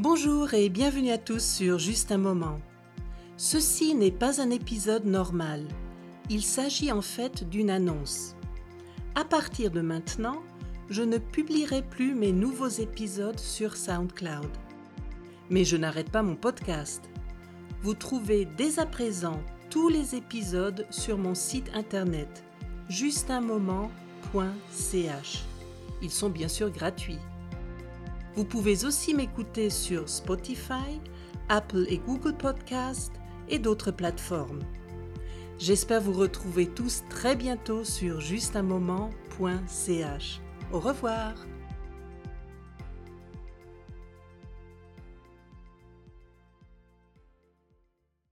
Bonjour et bienvenue à tous sur Juste un moment. Ceci n'est pas un épisode normal. Il s'agit en fait d'une annonce. À partir de maintenant, je ne publierai plus mes nouveaux épisodes sur SoundCloud. Mais je n'arrête pas mon podcast. Vous trouvez dès à présent tous les épisodes sur mon site internet justunmoment.ch. Ils sont bien sûr gratuits. Vous pouvez aussi m'écouter sur Spotify, Apple et Google Podcast et d'autres plateformes. J'espère vous retrouver tous très bientôt sur justunmoment.ch. Au revoir